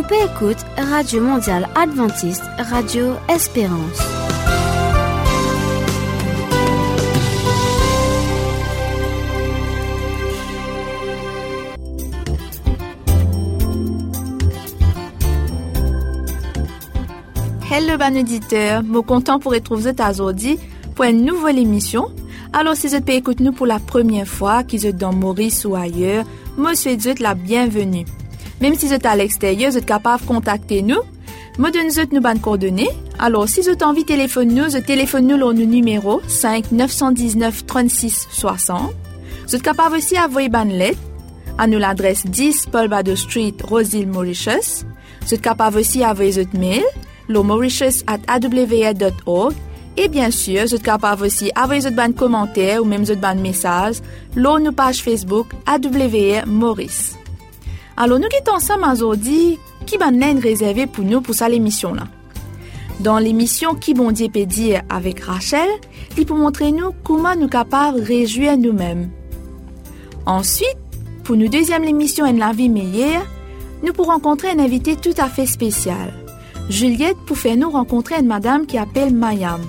Ou peut écouter Radio Mondiale Adventiste, Radio Espérance. Hello, ban auditeur. Mo content pour retrouver vous aujourd'hui pour une nouvelle émission. Alors, si vous écoutez nous pour la première fois, qui êtes dans Maurice ou ailleurs, moi, souhaite la bienvenue. Même si vous êtes à l'extérieur, vous êtes capable de contacter nous. Moi, donne nous bonnes coordonnées. Alors, si vous avez envie de téléphoner nous, vous téléphone nous au numéro 5 919 36 60. Vous êtes capable aussi d'envoyer une lettre à nous l'adresse 10 Paul Bado Street, Roseville, Mauritius. Vous êtes capable aussi d'envoyer votre mail le mauritius at et bien sûr, vous êtes capable aussi d'envoyer votre bande commentaires ou même votre bande message lors nos page Facebook AWR Maurice. Alors, nous quittons ensemble aujourd'hui qui va réservé pour nous pour cette émission-là. Dans l'émission Qui bon Dieu peut dire avec Rachel, il pour montrer nous comment nous capables de réjouir nous-mêmes. Ensuite, pour nous deuxième émission en la vie meilleure, nous pourrons rencontrer un invité tout à fait spécial. Juliette pour faire nous rencontrer une madame qui appelle Mayam.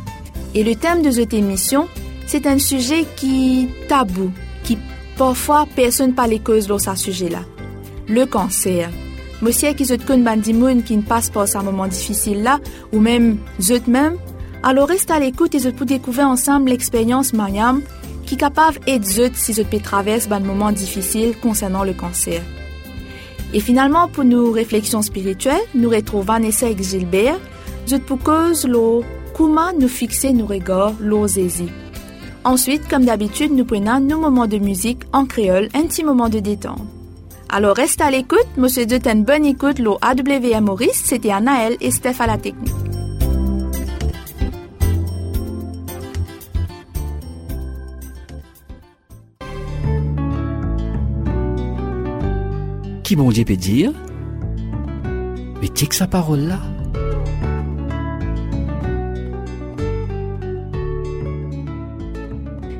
Et le thème de cette émission, c'est un sujet qui tabou, qui parfois personne parle cause dans ce sujet-là. Le cancer. Monsieur qui se connaît bandimoun qui ne passe pas un moment difficile là, ou même zut même, alors reste à l'écoute et je peux découvrir ensemble l'expérience Mayam qui est capable d'aider zut si je peux traverser un moment difficile concernant le cancer. Et finalement, pour nos réflexions spirituelles, nous retrouvons Vanessa et Gilbert, je pour cause l'eau, comment nous fixer nos regards, l'eau Ensuite, comme d'habitude, nous prenons nos moments de musique en créole, un petit moment de détente. Alors reste à l'écoute, monsieur de une bonne écoute, l'eau AWM Maurice, c'était Anaël et Steph à la technique. bon Dieu peut dire, mais que sa parole là.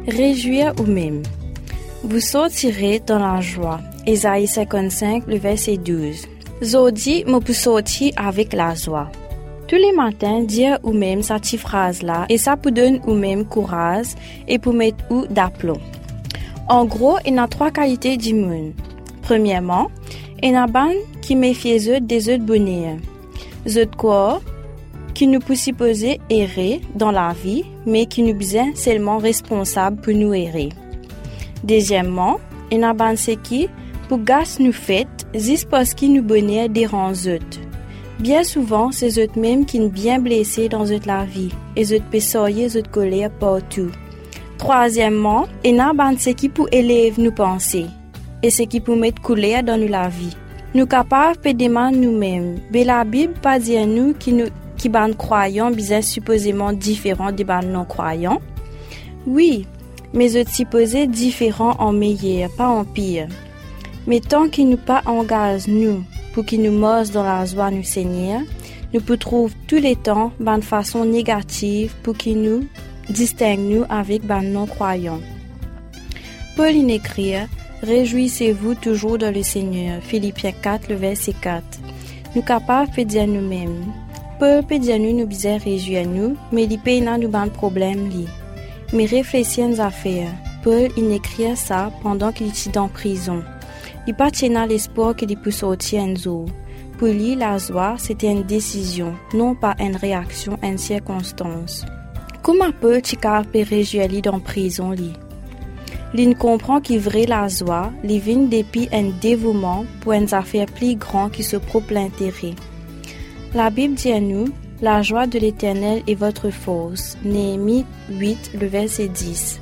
Réjouir ou même. Vous sortirez dans la joie. Ésaïe 55, le verset 12. Zodi me peut sortir avec la joie. Tous les matins, dire ou même cette phrase-là, et ça peut donner ou même courage et pour mettre ou d'aplomb. En gros, il y a trois qualités d'immun. Premièrement, il y a qui méfie des autres bonheur. de quoi? Qui nous peut supposer errer dans la vie, mais qui nous besoin seulement responsable pour nous errer. Deuxièmement, il y a qui pour gas nous fait, juste parce qu'ils nous bonheur dérange autres. Bien souvent, c'est eux mêmes qui nous bien blessés dans notre la vie, et eux peut soyer notre colère partout. Troisièmement, il y a qui pour élève nous penser et ce qui peut mettre couleur dans la vie. Nous capables de nous-mêmes. Mais la Bible pas dire nous qui nous qui ban croyants bien supposément différents des ban non croyants. Oui, mais je supposé différents en meilleur, pas en pire. Mais tant qu'il nous pas engage nous pour qu'il nous morse dans la joie du Seigneur, nous pouvons trouver tous les temps de façon négative pour qu'il nous distingue nous avec ban non croyants. Paul écrit Réjouissez-vous toujours dans le Seigneur. Philippiens 4, le verset 4. Nous capables de dire nous-mêmes. Peu peut nous nous bisons réjouir nous, mais il peut nous ban problème li. Mais réfléchissez à faire. Paul écrit ça pendant qu'il était en prison. Il pas l'espoir qu'il puisse sortir un jour. Pour lui, la joie, c'était une décision, non pas une réaction, une circonstance. Comment peut tu réjouir lui dans prison li? L'in comprend qu'il vrai la joie, les vient depuis un dévouement pour une affaire plus grande qui se propre l'intérêt. La Bible dit à nous, la joie de l'éternel est votre force. Néhémie 8, le verset 10.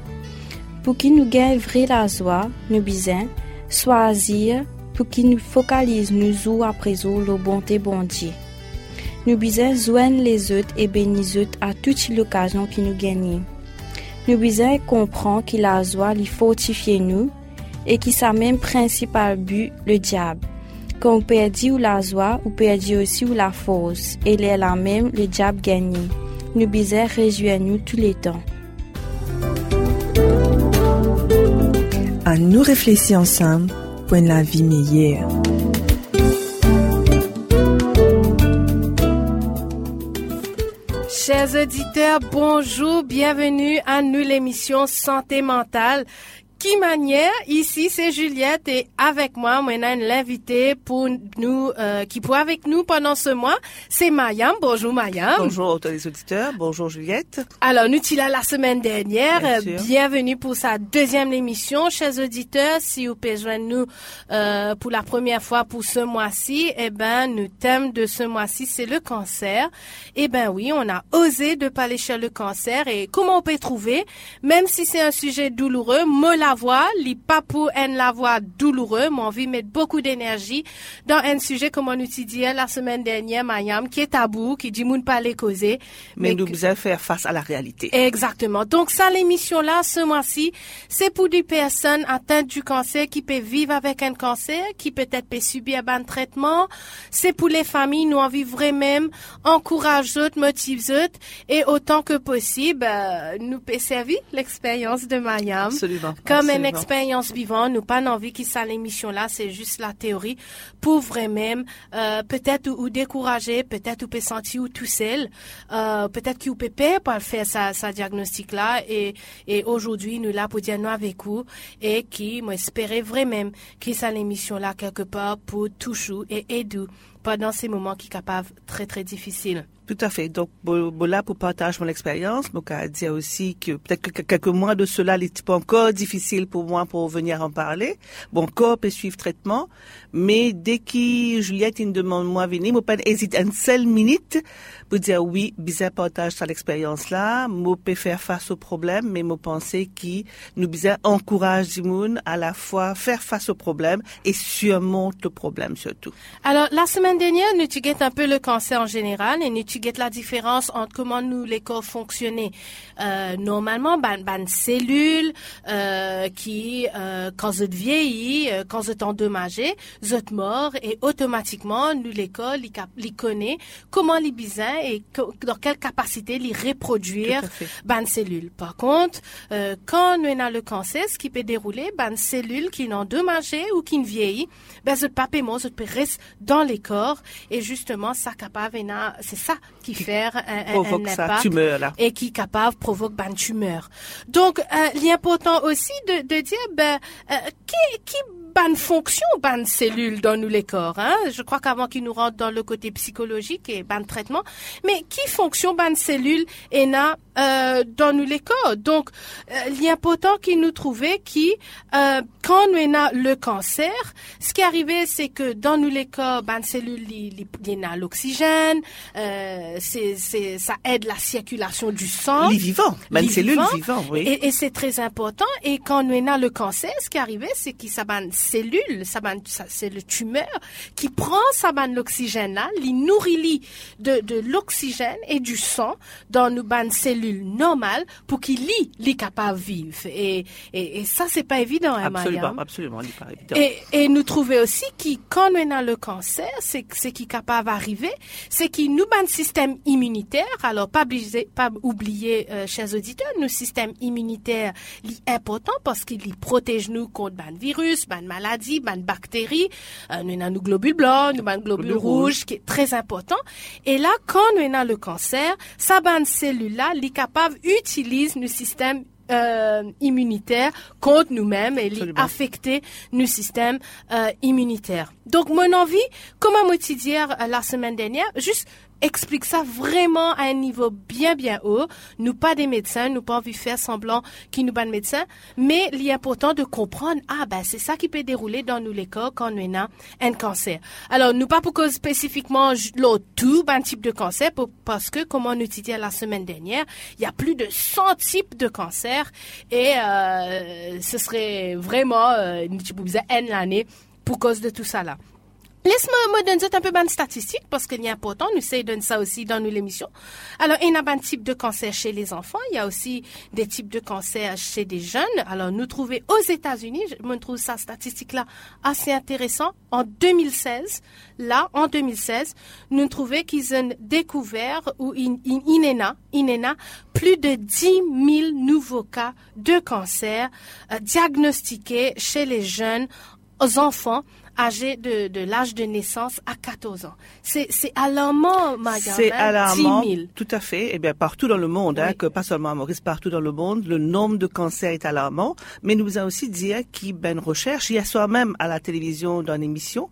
Pour qu'il nous gagne vrai la joie, nous bisons choisir pour qu'il nous focalise nous ou après jour la bonté bon Dieu. Nous bisons joindre les autres et bénir à toute l'occasion qui nous gagne. Nous besoin comprendre que la joie lui fortifie nous et qui sa même principal but, le diable. Quand on perdit ou la joie, ou perdit aussi ou la force, et la même, le diable gagne. Nous besoin réjouir nous tous les temps. nous réfléchissons ensemble pour une vie meilleure. Chers auditeurs, bonjour, bienvenue à nous l'émission Santé mentale qui manière ici c'est Juliette et avec moi maintenant l'invité pour nous euh, qui pour avec nous pendant ce mois c'est Mayam. Bonjour Mayam. Bonjour tous les auditeurs. Bonjour Juliette. Alors nous là la semaine dernière. Bienvenue pour sa deuxième émission. Chers auditeurs si vous pouvez joindre nous euh, pour la première fois pour ce mois-ci eh ben le thème de ce mois-ci c'est le cancer. Eh ben oui on a osé de parler sur le cancer et comment on peut trouver. Même si c'est un sujet douloureux mola la voix, li pas pour la voix douloureux, mais envie de mettre beaucoup d'énergie dans un sujet comme on utilisait la semaine dernière, Mayam, qui est tabou, qui dit moun pas les causer. Mais, nous devons faire face à la réalité. Exactement. Donc ça, l'émission là, ce mois-ci, c'est pour des personnes atteintes du cancer qui peuvent vivre avec un cancer, qui peut-être peut subir un traitement. C'est pour les familles, nous envie vraiment encourager eux, motive eux, et autant que possible, euh, nous peut servir l'expérience de Mayam. Absolument comme une expérience vivante. Nous pas envie que ça l'émission là, c'est juste la théorie pour vraiment euh, peut-être ou, décourager, peut-être ou peut sentir ou tout seul, euh, peut-être qu'il peut pas pour faire sa, sa diagnostic là et, et aujourd'hui nous là pour dire nous avec vous et qui m'espérait vraiment que ça l'émission là quelque part pour toucher et aider pendant ces moments qui sont capables très très difficiles. Tout à fait. Donc, là, pour partager mon expérience, donc à dire aussi que peut-être que quelques mois de cela, il est encore difficile pour moi pour venir en parler. Bon, corps peut suivre traitement, mais dès que Juliette me demande moi venir, moi pas hésiter une seule minute pour dire oui, bizarre partage cette expérience là, moi peut faire face au problème, mais moi penser qui nous bizarre encourage Dimoun à la fois faire face au problème et surmonter le problème surtout. Alors, la semaine dernière, nous étudions un peu le cancer en général et nous la différence entre comment nous les corps fonctionner. Euh, normalement, ban, ban cellules euh, qui, euh, quand vous vieillit, quand vous êtes endommagé, vous êtes mort et automatiquement, nous les corps, les, connaît comment les bisins et dans quelle capacité les reproduire ban cellules. Par contre, quand nous avons le cancer, ce qui peut dérouler, ban cellules qui sont endommagées ou qui vieillit, ben, ce papément, ce dans les corps et justement, ça capable, c'est ça qui, fait un, un, impact tumeur, là. et qui capable provoque une tumeur. Donc, euh, l'important aussi de, de dire ben, euh, qui, qui bonne fonction ban cellules dans nous les corps hein. Je crois qu'avant qu'ils nous rentrent dans le côté psychologique et ban traitement. Mais qui fonction ban cellules et na euh, dans nous les corps? Donc euh, l'important qu'ils nous trouvaient qui euh, quand nous avons le cancer ce qui arrivait c'est que dans nous les corps ban cellules il y a l'oxygène euh, c'est c'est ça aide la circulation du sang. Les vivants ban cellules vivants. oui. Et, et c'est très important. Et quand nous avons le cancer ce qui arrivait c'est que ça ban cellule, c'est le tumeur qui prend sa ban l'oxygène là, li nourrit de, de l'oxygène et du sang dans nos ban cellules normales pour qu'il lit les capable vivre. Et, et, et ça c'est pas évident, hein, Absolument, absolument, pas évident. Et, et nous trouver aussi qui quand on a le cancer, c'est c'est qui capable d'arriver, c'est qui nous ban système immunitaire. Alors pas oublier, pas oublier, euh, chers auditeurs, nos système immunitaire est important parce qu'il protège nous contre ban virus, ban maladie, ban bactéries, euh, nous avons nos globules blancs, nous avons globules rouges, qui est très important. Et là, quand nous avons le cancer, sa ban cellule-là, est capable d'utiliser nos systèmes euh, immunitaire contre nous-mêmes et affecter nos systèmes euh, immunitaires. Donc, mon envie, comme à euh, la semaine dernière, juste explique ça vraiment à un niveau bien bien haut. Nous pas des médecins, nous pas envie de faire semblant qu'ils nous pas de médecins, mais il est important de comprendre ah ben c'est ça qui peut dérouler dans nous les corps quand nous avons un cancer. Alors nous pas pour cause spécifiquement l'autre tout un type de cancer parce que comme on utilisait la semaine dernière, il y a plus de 100 types de cancers et euh, ce serait vraiment euh, une l'année pour cause de tout ça là. Laisse-moi me donner un peu de statistiques parce qu'il est important. Nous essayons de ça aussi dans nos émissions. Alors, il y a un type de cancer chez les enfants. Il y a aussi des types de cancer chez des jeunes. Alors, nous trouvons aux États-Unis, je me trouve ça statistique-là assez intéressant. En 2016, là, en 2016, nous trouvons qu'ils ont découvert ou INENA, INENA, plus de 10 000 nouveaux cas de cancer euh, diagnostiqués chez les jeunes aux enfants âgés de, de l'âge de naissance à 14 ans. C'est alarmant, Marianne. C'est alarmant, 10 000. tout à fait. Eh bien, partout dans le monde, hein, que pas seulement à Maurice, partout dans le monde, le nombre de cancers est alarmant. Mais nous avons aussi dit hein, a une recherche, hier soir même à la télévision dans une émission,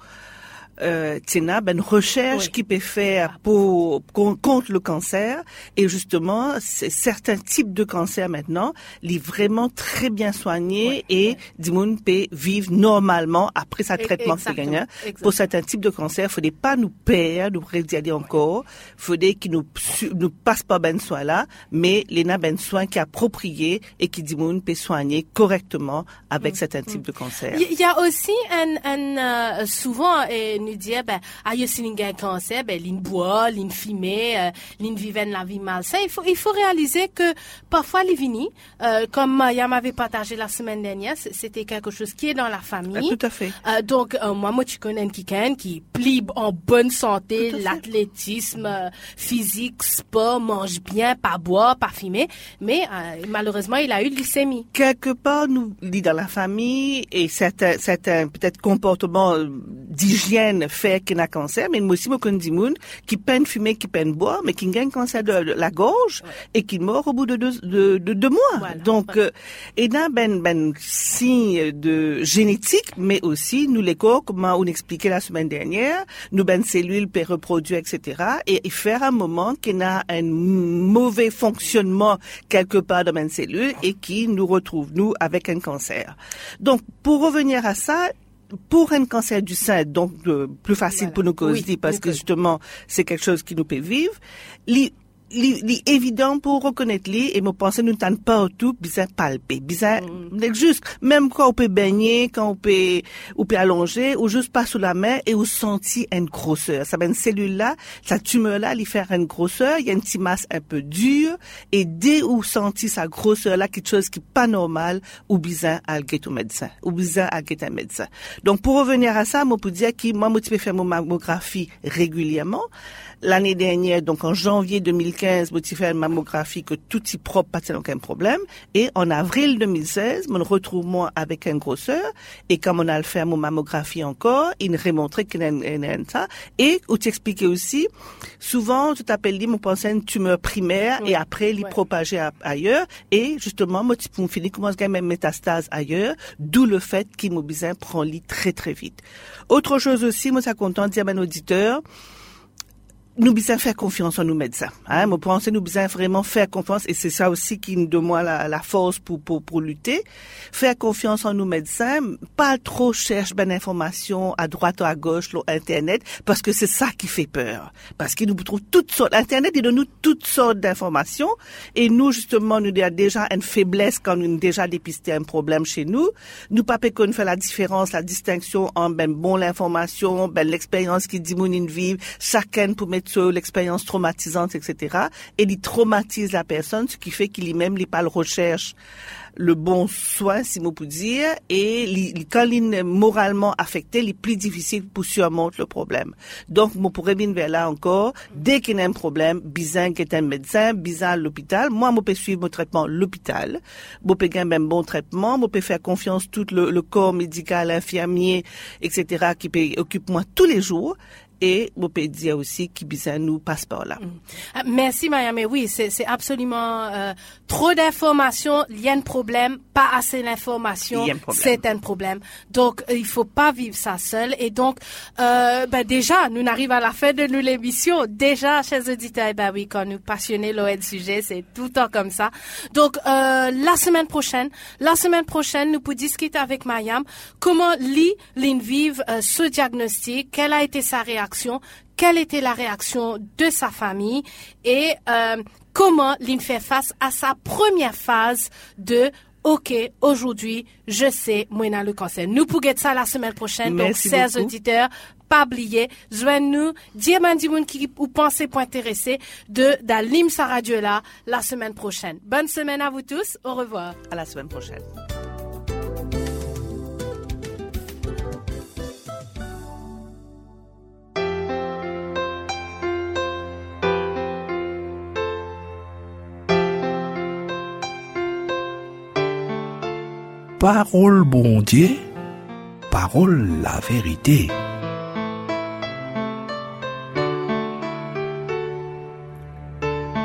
euh, Tina, ben, une recherche Oui. qui peut faire pour, con- contre le cancer. Et justement, certains types de cancers maintenant, les vraiment très bien soignés et Dimoun peut vivre normalement après sa E- traitement. Pour certains types de cancers, il faudrait pas nous perdre, nous regarder encore. faudrait qu'ils nous, nous passent pas ben soin là, mais les na ben soin qui approprié et qui Dimoun peut soigner correctement avec certains types de cancers. Il y a aussi un, un euh, souvent euh, nous dire ben aïe si l'on a un cancer ben boit, l'in fumer, euh, vivait la vie malsaine. Il faut il faut réaliser que parfois les euh, comme Maya m'avait partagé la semaine dernière, c'était quelque chose qui est dans la Ah, famille. tout à fait. Euh, donc euh, moi moi tu connais un quelqu'un qui plie en bonne santé, l'athlétisme physique, sport, mange bien, pas boire, pas fumer, mais malheureusement il a eu de leucémie. quelque part nous lit dans la famille et certains certains peut-être comportements euh, d'hygiène fait qu'il a cancer mais aussi connais des moun qui peine fumer qui peine boire mais qui gagne cancer de, de la gorge et qui meurt au bout de deux de, de deux mois. Voilà, donc euh, et là ben ben signe de génétique mais aussi nous les corps comme on expliquait la semaine dernière nous ben cellules peut reproduire etc et faire un moment qu'il a un mauvais fonctionnement quelque part dans une cellule et qui nous retrouve nous avec un cancer. Donc pour revenir à ça pour un cancer du sein, donc euh, plus facile Voilà. pour nous causer Oui, parce que justement c'est quelque chose qui nous peut vivre. Li, li, li évident pour reconnaître li et me penser nous t'en partout bizarre palper bizarre Mm. juste même quand on peut baigner quand on peut on peut allonger ou juste pas sous la main et on sentit une grosseur ça ben cellule là sa tumeur là lui faire une grosseur il y a une petite masse un peu dure et dès où senti sa grosseur là quelque chose qui est pas normal ou bizarre à aller au médecin ou bizarre à aller un médecin donc pour revenir à ça moi pour dire que moi moi tu peux faire mon mammographie régulièrement L'année dernière, donc en janvier 2015, je fait une mammographie que tout y propre, pas aucun problème. Et en avril 2016, me retrouve moi avec un grosseur. Et comme on a le fait mon mammographie encore, il me remontrait qu'il y a un- un- un- ça. Et, où tu expliquais aussi, souvent, tu t'appelles dit, mon pensée une tumeur primaire et après, ouais. propagé à- ailleurs. Et justement, moi, tu peux finir commence à même métastase ailleurs? D'où le fait qu'immobilisant prend lit très, très vite. Autre chose aussi, moi, ça content de dire à mon auditeur, nous besoin faire confiance en nous médecins. Hein, moi pense nous besoin vraiment faire confiance et c'est ça aussi qui nous donne la, la force pour, pour pour lutter. Faire confiance en nous médecins, pas trop chercher ben information à droite ou à gauche sur internet parce que c'est ça qui fait peur. Parce qu'il nous trouve toutes sortes internet il donne nous toutes sortes d'informations et nous justement nous avons déjà une faiblesse quand nous avons déjà dépisté un problème chez nous. Nous pas qu'on fait la différence, la distinction en ben bon l'information, ben l'expérience qui dit mon vivre, chacun pour mettre l'expérience traumatisante, etc. Et il traumatise la personne, ce qui fait qu'il même il pas le recherche le bon soin, si on peut dire, et quand il est moralement affecté, il est plus difficile pour surmonter le problème. Donc, moi, pourrais bien vers là encore, dès qu'il y a un problème, bizarre qui est un médecin, bizarre l'hôpital, moi, je peux suivre mon traitement à l'hôpital, je peux gagner un bon traitement, je peux faire confiance tout le, le corps médical, infirmier, etc., qui occupe moi tous les jours, et je peux dire aussi qui nous passe par là. Ah, Merci Maya, mais oui, c'est c'est absolument euh, trop d'informations, il y a un problème, pas assez d'informations, c'est un problème. Donc euh, il faut pas vivre ça seul. Et donc, euh, ben déjà, nous arrivons à la fin de l'émission. Déjà, chers auditeurs, ben oui, quand nous passionnés l'OL sujet, c'est tout le temps comme ça. Donc euh, la semaine prochaine, la semaine prochaine, nous pourrons discuter avec Mayam comment Lee Lynn vive euh, ce diagnostic, quelle a été sa réaction quelle était la réaction de sa famille et euh, comment Lynn fait face à sa première phase de OK, aujourd'hui, je sais, moi, le cancer. Nous pourrons ça la semaine prochaine. Merci Donc, chers beaucoup. auditeurs, pas oublier, joignez-nous, dire qui ou pensez pour intéresser de d'Alim sa radio là la semaine prochaine. Bonne semaine à vous tous. Au revoir. À la semaine prochaine. Parole bon Dieu, parole la vérité.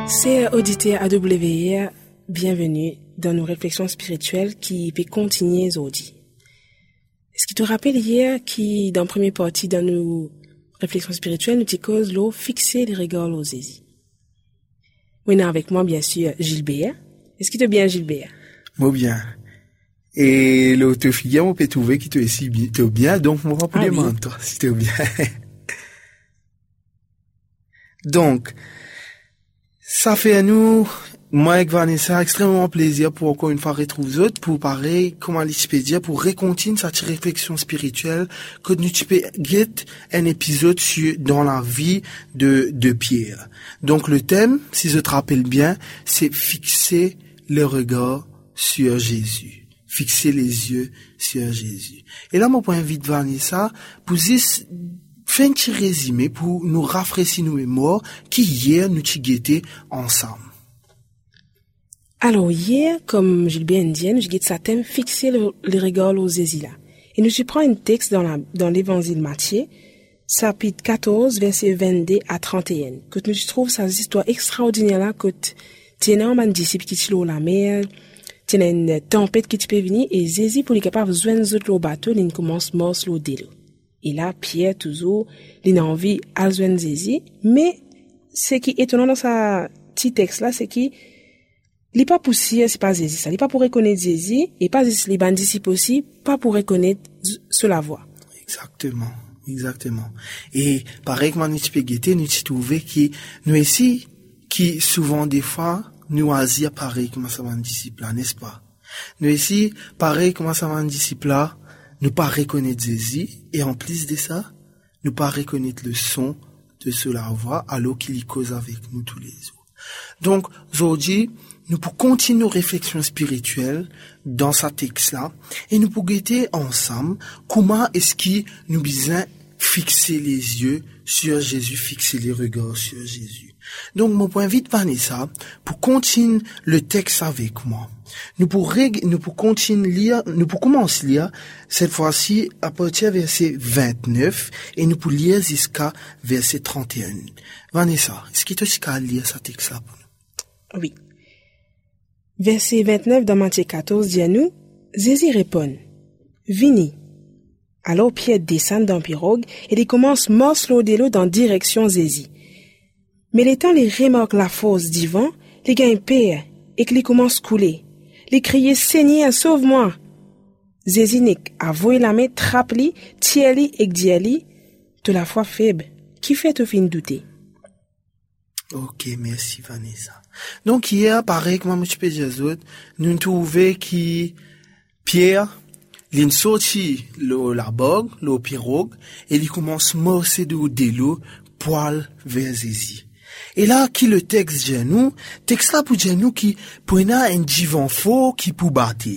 Chers auditeurs AWR, bienvenue dans nos réflexions spirituelles qui peuvent continuer aujourd'hui. Est-ce qui te rappelle hier qui, dans la première partie de nos réflexions spirituelles, nous cause l'eau fixer les regards aux Zézi. Oui, avec moi, bien sûr, Gilbert. Est-ce qui te bien, Gilbert? Moi bien. Et l'autre fille, on peut trouver qui te aussi bien, donc on va Ah oui. toi, si t'es bien. donc, ça fait à nous, moi avec Vanessa, extrêmement plaisir pour encore une fois retrouver vous autres, pour parler, comment peux dire, pour recontinuer cette réflexion spirituelle, que nous tu peux get un épisode sur, dans la vie de, de Pierre. Donc le thème, si je te rappelle bien, c'est fixer le regard sur Jésus. Fixer les yeux sur Jésus. Et là, mon point invite Vanessa pour faire un petit résumé pour nous rafraîchir nos mémoires qui hier nous guetté ensemble. Alors hier, comme Gilbert dit, nous guide sa thème fixer le, les regards aux Zézi là. Et nous y prend un texte dans dans l'évangile Matthieu, chapitre 14, verset 22 à 31. Que nous trouve sa histoire extraordinaire là, que tiens un disciple qui tire la mer, tiens une tempête qui peut venir, et Zézi pour les capables joindre les autres au bateau, il commence morse l'eau d'eau. Et là, Pierre, toujours, il a envie à joindre Zézi, mais ce qui est étonnant dans sa petit texte là, c'est qu'il n'est pas poussière, c'est pas Zézi. Ça n'est pas pour reconnaître Zézi, et pas les bandes disciples aussi, pas pour reconnaître sur la voix. Exactement. Exactement. Et pareil que nous nous trouver qui, nous ici, qui souvent des fois, nous asir pareil comme ça va un disciple là, n'est-ce pas? Nous ici, pareil comme ça va disciple là, nous pas reconnaître Jésus, et en plus de ça, nous pas reconnaître le son de cela voix, alors qu'il y cause avec nous tous les jours. Donc, aujourd'hui, nous pour continuer nos réflexions spirituelles dans ce texte-là, et nous pour guetter ensemble comment est-ce qu'il nous besoin fixer les yeux sur Jésus, fixer les regards sur Jésus. Donc, mon point vite, Vanessa, pour continuer le texte avec moi. Nous pour, nous pour continuer lire, nous pour commencer lire, cette fois-ci, à partir verset 29, et nous pour lire jusqu'à verset 31. Vanessa, est-ce qu'il te jusqu'à lire ce texte-là pour nous? Oui. Verset 29 dans Matthieu 14 dit à nous, Jésus répond, Vini. Alors Pierre descend dans pirogue et il commence de l'eau dans direction Zézi. Mais les temps les remarque la force du vent, les gagne père et que les commence couler. Les crier Seigneur, sauve-moi. Zézi n'est avoué la main, trappe-li, et dit de la foi faible, qui fait au fin douter? Ok, merci Vanessa. Donc hier, pareil je peux dire aux autres, nous trouvons qui Pierre, il le la bogue, le pirogue, et il commence à morcer de l'eau, poil vers Et là, qui le texte dit nous, texte là pour dire nous qui prenait un divan faux qui pour battre.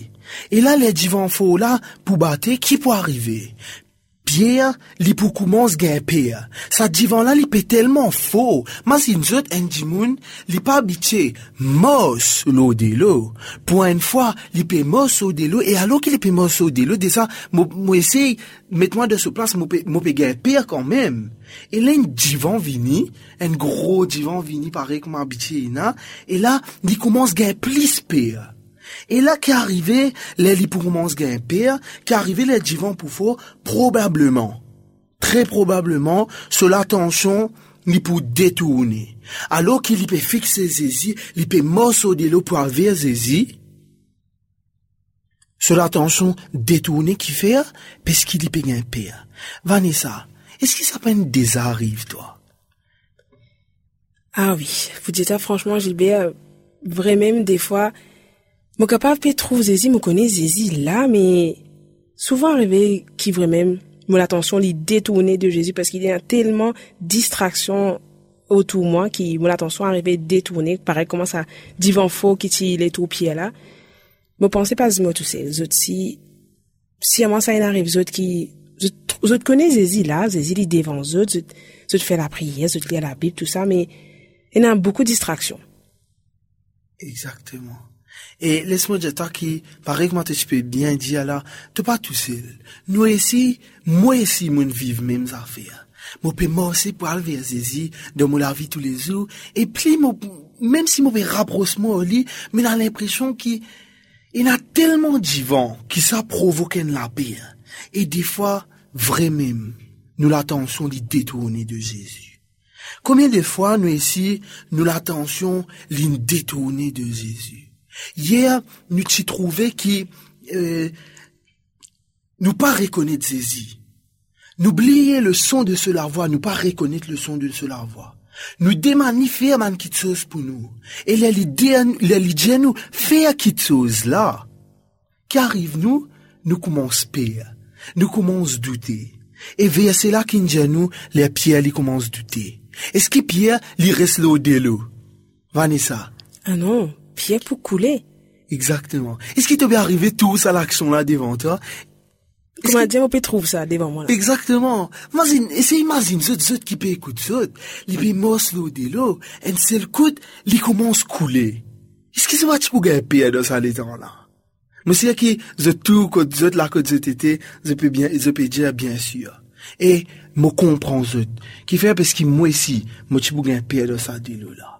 Et là, les divans faux là, pour battre, qui pour arriver? Pierre, li pou koumons gen père. Sa divan la li pe tellement faux. Mas si nous autres, un dimoun, li pas habitué mos l'eau de l'eau. Pour une fois, li pe mos l'eau de l'eau, et alors qu'il pe mos l'eau de l'eau, déjà, moi, moi essaye, mette-moi de ce place, moi pe, pe gen père quand même. Et là, un divan vini, un gros divan vini, pareil comme habitué, na, et là, li commence gen plus père. Et là, qui arrivé, les li pour père, qui arrivé les divans pour fort, probablement, très probablement, cela attention, li pour détourner. Alors qu'il peut fixer Zézi, il peut morceau de l'eau pour avoir Zézi, cela attention, détourner qui fait, parce qu'il peut gen père. Vanessa, est-ce peut être des arrive, toi? Ah oui, vous dites ça franchement, Gilbert, vraiment, des fois, mon capable peut trouver Zézi, me connaît Zézi là, mais souvent arrivé qui vraiment, mon attention les détourner de Jésus parce qu'il y a tellement distraction autour de moi qui, mon attention arrivé détourner, pareil, comment ça, divan faux qui tire les tout pieds là. Me pensez pas moi tous ces autres si, si à moi ça arrive, autres qui, je connais Zézi là, Zézi il est devant je, je fais la prière, je lis la Bible, tout ça, mais il y a beaucoup de distractions. Exactement. Et laisse-moi dire qui, pareil que tu peux bien dire là, tu pas tout seul. Nous ici, moi ici, mon vivre mêmes affaires. Moi peux moi aussi pour aller vers Jésus, dans mon vie tous les jours. Et puis, même si rapprocher moi au lit, mais j'ai l'impression qu'il, il y a tellement d'ivants qui ça provoque la paix. Et des fois, vraiment, nous l'attention d'y détourner de Jésus. Combien de fois nous ici, nous l'attention l'y détourner de Jésus? Hier, nous t'y trouvé qui, euh, nous pas reconnaître Jésus. N'oubliez le son de cela voix, nous pas reconnaître le son de cela voix. Nous demandons faire man quelque chose pour nous. Et l'idée, l'idée nous faire quelque chose là. Qui arrive nous, nous commençons pire. Nous commençons douter. Et vers cela qui nous, les pierres, ils commencent douter. Est-ce que Pierre, il reste l'eau de l'eau? Vanessa? Ah non, Pierre pour couler. Exactement. Est-ce qu'il t'est bien arrivé tout ça l'action là devant toi? Comment dire, on peut trouver ça devant moi là? Exactement. Imagine, essaye imagine, ceux, ceux qui peut écouter ça, les peut mos l'eau de l'eau, un seul coup, il commence à couler. Est-ce que c'est pas peux gagner dans ça, les temps là? Monsieur qui, je tout, que vous là, que vous étiez, je peux bien, je peux dire bien sûr. Et, me comprends je, qui fait parce que moi ici, moi tu peux gagner dans ça, de l'eau là.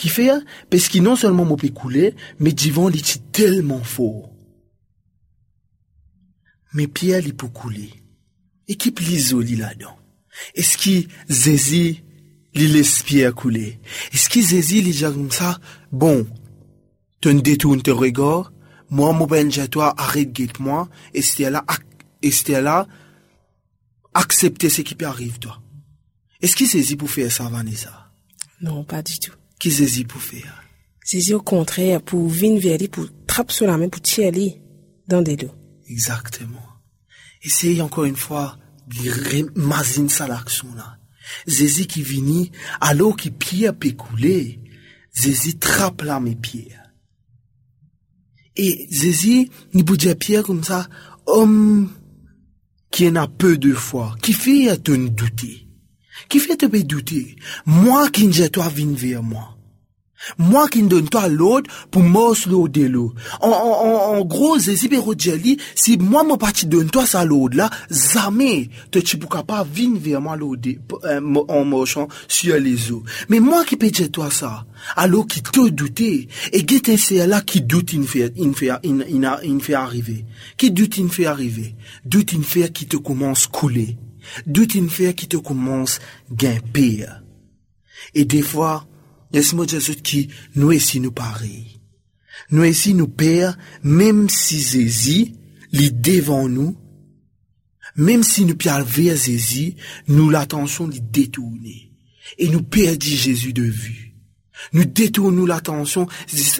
Qui fait, parce que non seulement moi peux couler, mais divan, il est tellement fort. Mais Pierre, il peut couler. Et qui l'iso, li là-dedans? Est-ce qu'il Zézi, il laisse Pierre couler? Est-ce qu'il Zézi, il dit comme ça, bon, tu ne détournes tes regards, moi, mon ben, toi, arrête, guette-moi, et c'était là, et là, accepter ce qui peut arriver, toi. Est-ce qu'il saisit pour faire ça, Vanessa? Non, pas du tout. Qui saisit pour faire? C'est au contraire, pour venir vers lui, pour trapper sur la main, pour tirer lui dans des dos. Exactement. Essayez encore une fois de mazine ça l'action là. Zézi qui vini, alors qui pierre peut couler, Zézi trappe là mes pieds. Et Zézi, ni peut dire pierre comme ça, homme qui en a peu de foi, qui fait te douter, qui fait te douter, moi qui ne toi vine vers moi. Moi qui ne donne toi l'autre pour mors l'eau de l'eau. En, en, en gros, si moi mon parti donne toi ça l'eau là, jamais te tu pourras pas venir vers moi euh, en marchant sur les eaux. Mais moi qui peux toi ça, alors qui te douter, et guette c'est là qui doute il fait, il fait, il, il fait arriver. Qui doute il fait arriver. Doute il fait qui te commence couler. Doute il fait qui te commence grimper. Et des fois, Laisse-moi dire qui nous ici nous pareil. Nous ici nous père, même si Zézi, les devant nous, même si nous pierre vers Zézi, nous l'attention les détourner. Et nous perdons Jésus de vue. Nous détournons l'attention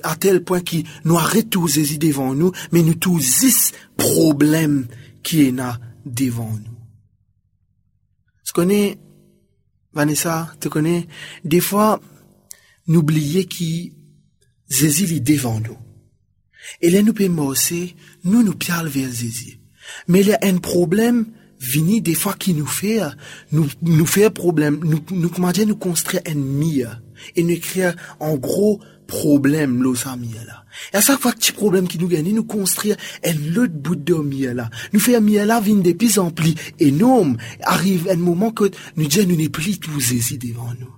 à tel point qu'il nous arrête tout Jésus devant nous, mais nous tous ce problème qui est là devant nous. Tu connais, Vanessa, tu connais, des fois, n'oubliez qui Jésus est devant nous. Et là, nous pouvons aussi, nous nous parlons vers Jésus. Mais il y a un problème vini des fois qui nous fait, nous, nous fait problème, nous, nous, comment dire, nous construire un mire. Et nous créer un gros problème, l'eau là. Et à chaque fois que petit problème qui nous gagne, nous construire un autre bout de mire là. Nous faire mire là, vine de plus en plus énorme. Arrive un moment que nous disons, nous n'est plus tout Jésus devant nous.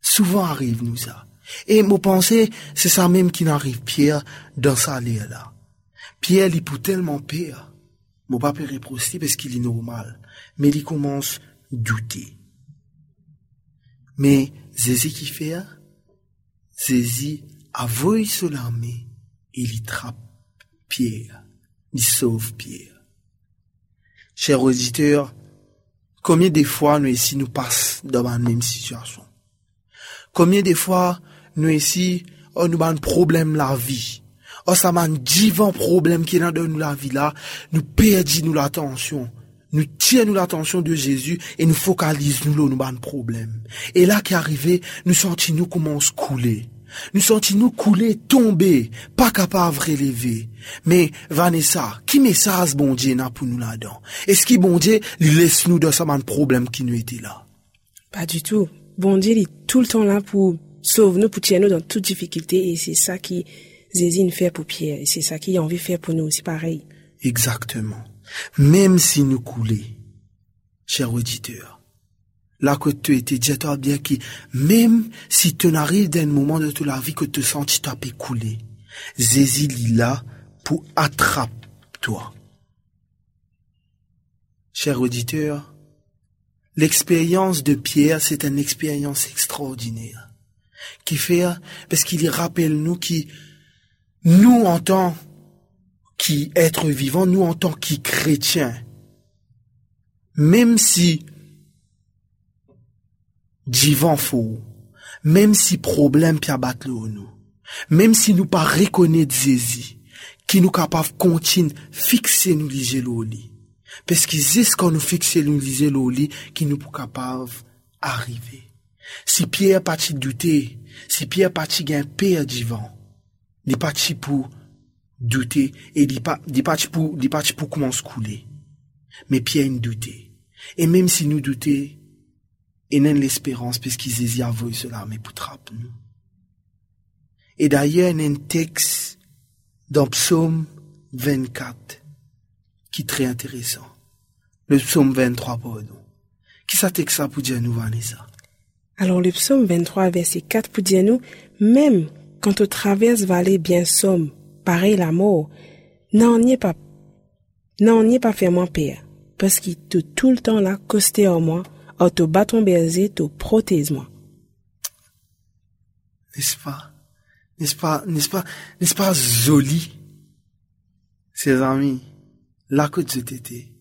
Souvent arrive nous ça. Et mon pensée, c'est ça même qui n'arrive Pierre dans sa là. Pierre, il peut tellement pire. Mon papa reprocher parce qu'il est normal. Mais il commence à douter. Mais Zézi qui fait, Zézi avoue sur l'armée et il trappe Pierre. Il sauve Pierre. Chers auditeurs, combien de fois nous ici nous passons dans la même situation? Combien de fois, nous ici, on nous a un problème la vie? Oh, ça un divin problème qui est dans nous la vie là. Nous perdons nous l'attention. Nous tirons nous l'attention de Jésus et nous focalisons nous nous un problème. Et là qui arrivé, nous sentons nous commence couler. Nous sentons nous couler, tomber, pas capable de relever. Mais, Vanessa, qui message bon Dieu n'a pour nous là-dedans? Est-ce qu'il bon Dieu, laisse nous dans ce problème qui nous était là? Pas du tout bon Dieu est tout le temps là pour sauver nous, pour tirer nous dans toute difficulté et c'est ça qui Zézine fait pour Pierre. Et c'est ça qu'il a envie de faire pour nous aussi pareil. Exactement. Même si nous coulons, cher auditeur, là que tu étais dis-toi bien que même si tu n'arrives d'un moment de toute la vie que tu sens tu as couler, Zézi est là pour attraper toi. Cher auditeur, l'expérience de Pierre, c'est une expérience extraordinaire. Qui fait, parce qu'il rappelle nous qui, nous en tant qu'êtres vivants, nous en tant que chrétiens, même si divan fou, mem si problem pi abat le ou nou, mem si nou pa rekone dzezi, ki nou kapav kontin fikse nou lije lou li. Peski zis kon nou fikse nou lije lou li, ki nou pou kapav arrive. Si piye pati doute, si piye pati gen piye divan, li pati pou doute, e li, pa, li pati pou, pou kouman skoule. Me piye nou doute. E mem si nou doute, il n'a l'espérance parce qu'ils y avouent cela, mais pour nous. Et d'ailleurs, il y a un texte dans Psaume 24 qui est très intéressant. Le Psaume 23, pardon. Qui ça texte ça pour dire nous, Vanessa? Alors le psaume 23, verset 4 pour dire nous, même quand on traverse vallée bien somme, pareil la mort, n'en y est pas, n'en y est pas mon père, parce qu'il te tout le temps là, costé en moi, en te bâton berger, te protège moi. N'est-ce pas? N'est-ce pas, n'est-ce pas, n'est-ce pas joli? Ses amis, là que tu étais.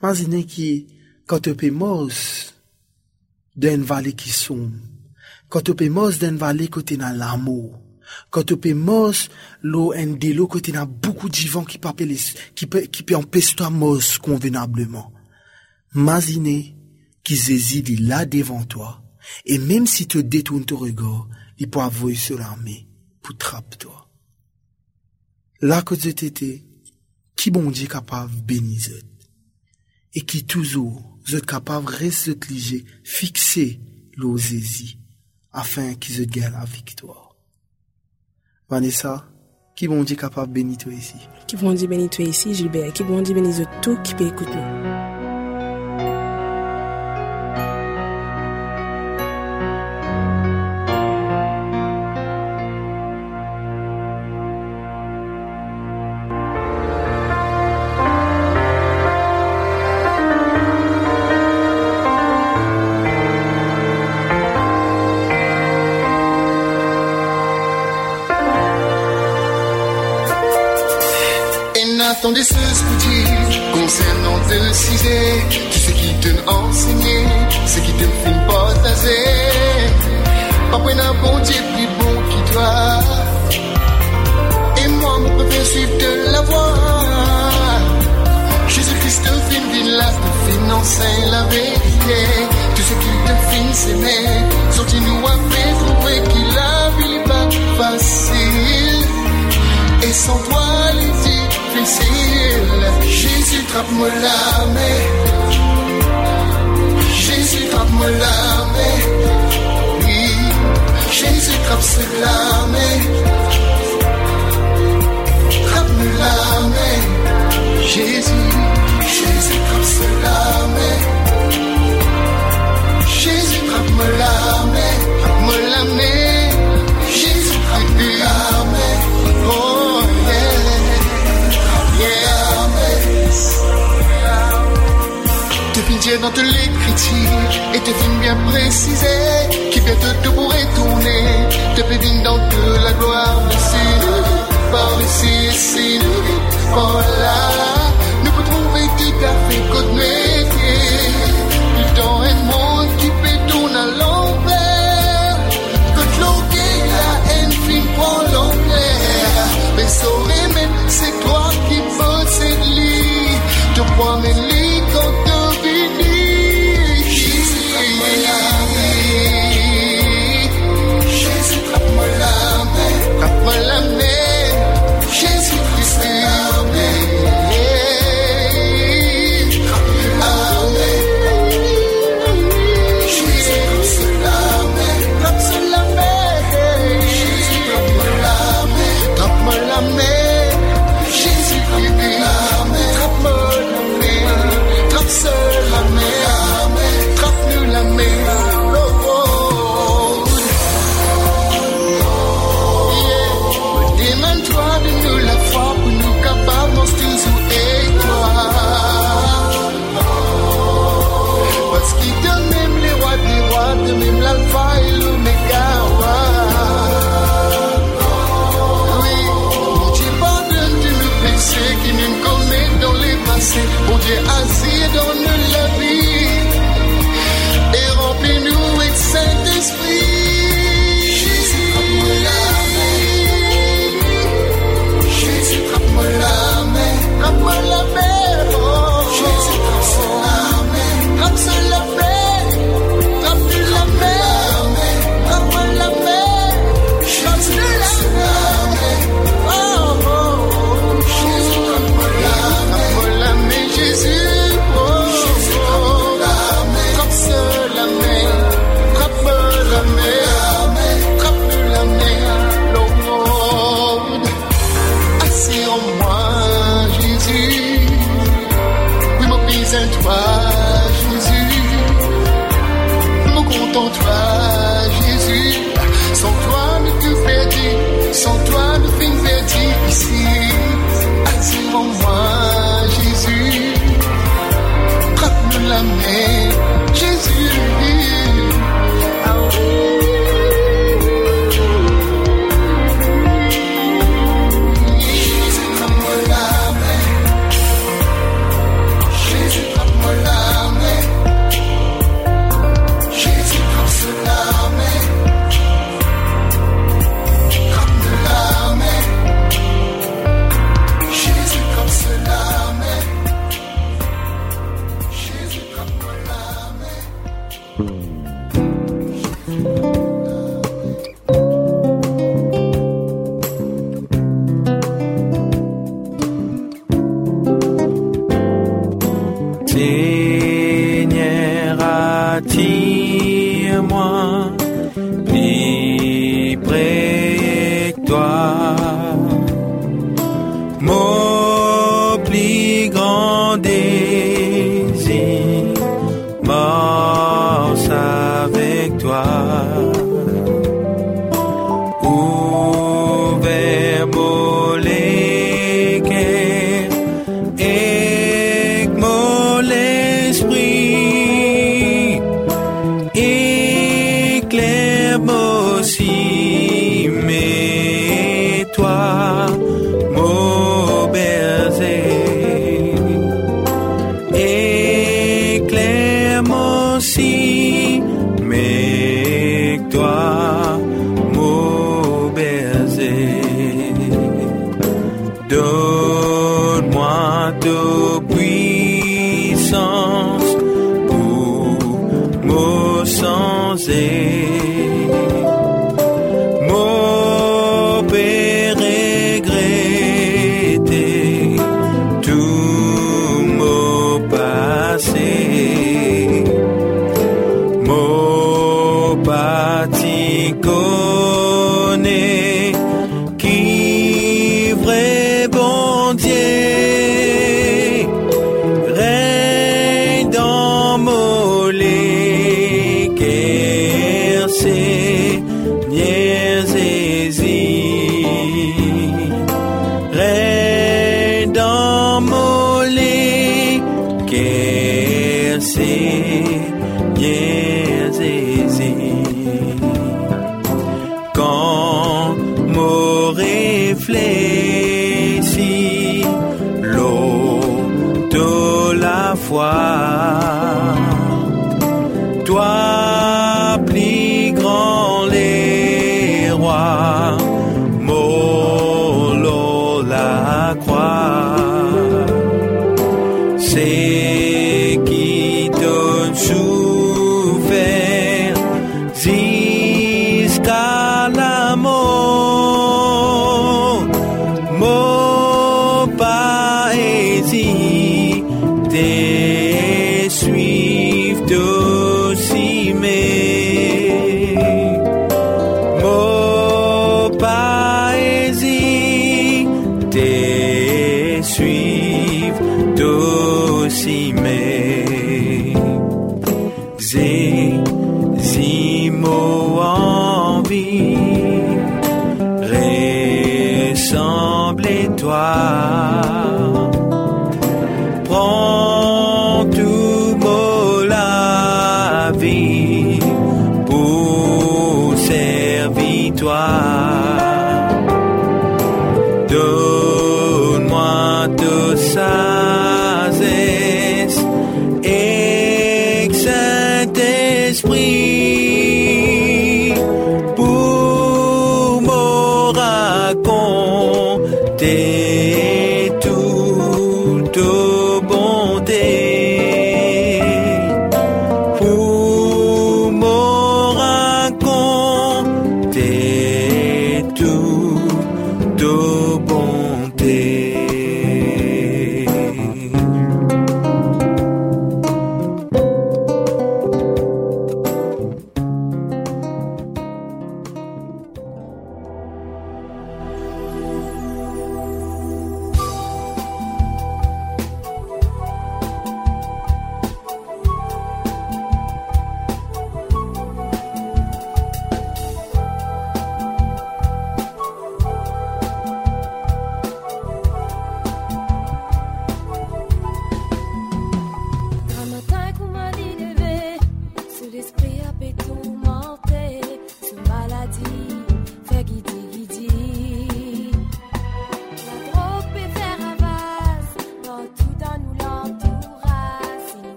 Imaginez qui, quand tu mort, d'une vallée qui sombre, quand tu mort d'une vallée côté dans l'amour, quand tu mort, l'eau en l'eau côté dans beaucoup de vent qui peut, qui peut, qui peut empêcher toi mort convenablement. Imaginez qui Jésus là devant toi, et même si tu détournes ton regard, il peut avoir sur l'armée pour trapper toi. Là que tu étais, qui bon Dieu capable de bénir et qui toujours êtes capable de rester fixé fixer l'osésie afin qu'ils gagnent la victoire. Vanessa, qui bon Dieu capable de bénir toi ici? Qui bon Dieu bénir toi ici, Gilbert? Qui bon Dieu bénir tout qui peut écouter nous? Attendez ce dire concernant de cisé, tout ce qui te enseigné, ce qui te fait pas Après n'a bon Dieu plus bon qui toi. Et moi, mon peuple suivre de la voie. Jésus-Christ te fin d'une là, te fin la vérité. Tout ce qui te fin s'aimer, sortis-nous à faire trouver qu'il a vie pas facile. Et sans toi, les Jésus trappe-moi la. Jésus trappe-moi la. Oui, Jésus trappe la main. Trappe-moi la. Jésus, Jésus trappe la main. Jésus trappe-moi la main. Trappe-moi la. Dans toutes les critiques et te fin bien précisé qui vient te tout pour retourner te pédine dans toute la gloire merci par ici ici par là. Nous pouvons trouver qui t'a fait côté métier du temps et monde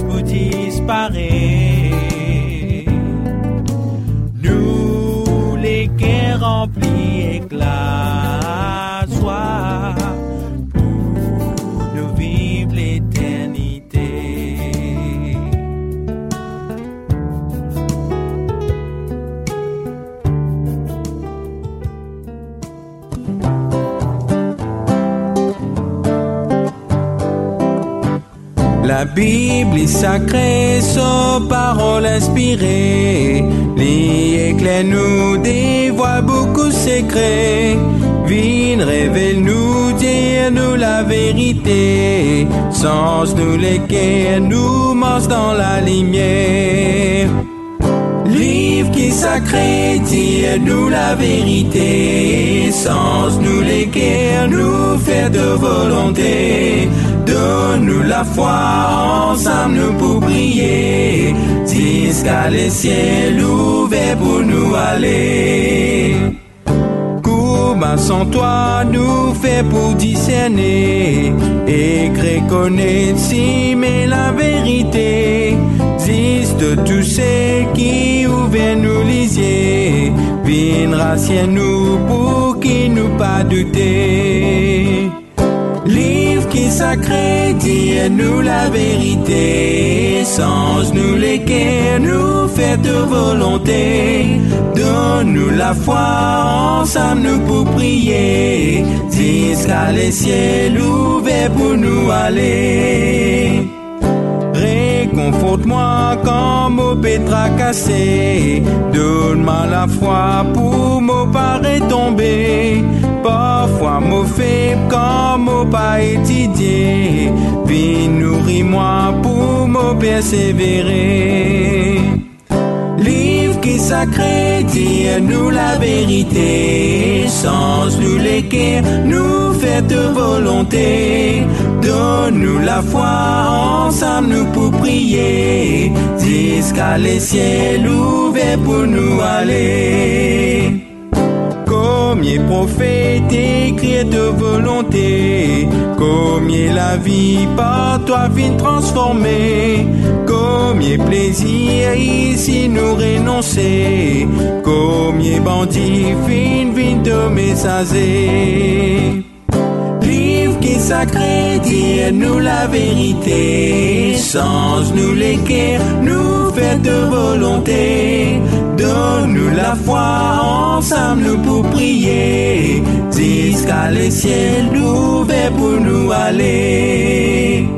pour disparaître. Nous les guerres remplis éclat La Bible est sacrée, sa parole inspirée. Les éclairs nous dévoile beaucoup secrets. Vine révèle nous, dire nous la vérité. Sans nous lesquels nous marche dans la lumière. Sacré, dire nous la vérité. Sans nous lesquels nous faire de volonté. Donne-nous la foi, ensemble nous pour prier. Jusqu'à les ciels ouverts pour nous aller. Comment sans toi nous fait pour discerner et connaître si mais la vérité existe tous ceux qui ouvrent nous lisier viendra chez nous pour qui nous pas douter. Livre qui sacré dit nous la vérité sans nous lesquels nous fait de volonté. Donne-nous la foi ensemble nous pour prier jusqu'à les ciels ouverts pour nous aller Réconforte-moi quand mon pétra cassé. Donne-moi la foi pour mon pas tomber. Parfois mon faible quand mon pas étudié. Puis nourris-moi pour me persévérer. Qui sacré, dit nous la vérité, sans nous lesquels nous fait de volonté. Donne-nous la foi, ensemble nous pour prier, jusqu'à les ciels ouverts pour nous aller. Combien prophète écrit de volonté, combien la vie par toi vient transformer, combien plaisir ici nous renoncer, combien bandits fin vin de messager. Livre qui sacré, dit nous la vérité, sans nous lesquels nous fait de volonté. Donne-nous la foi, ensemble pour prier, jusqu'à les ciels ouverts pour nous aller.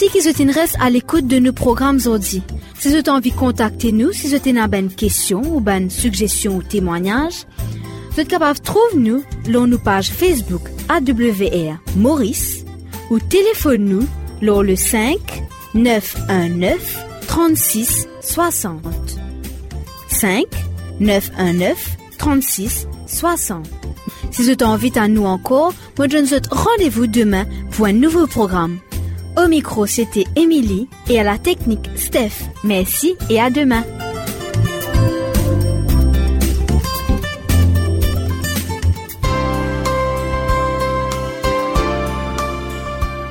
Merci qu'ils reste à l'écoute de nos programmes aujourd'hui. Si vous avez envie de contacter nous, si vous avez une question ou une suggestion ou témoignage, vous êtes capable trouver nous sur nos pages Facebook AWR Maurice ou téléphone nous sur le 5 919 36 60. 5 919 36 60. Si vous avez envie à nous encore, moi je vous rendez-vous demain pour un nouveau programme. Au micro, c'était Émilie et à la technique, Steph. Merci et à demain.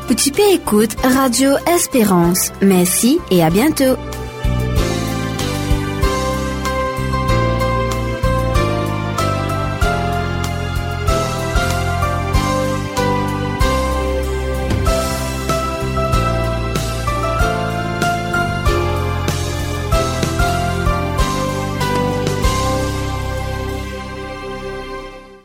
Petit P écoute Radio Espérance. Merci et à bientôt.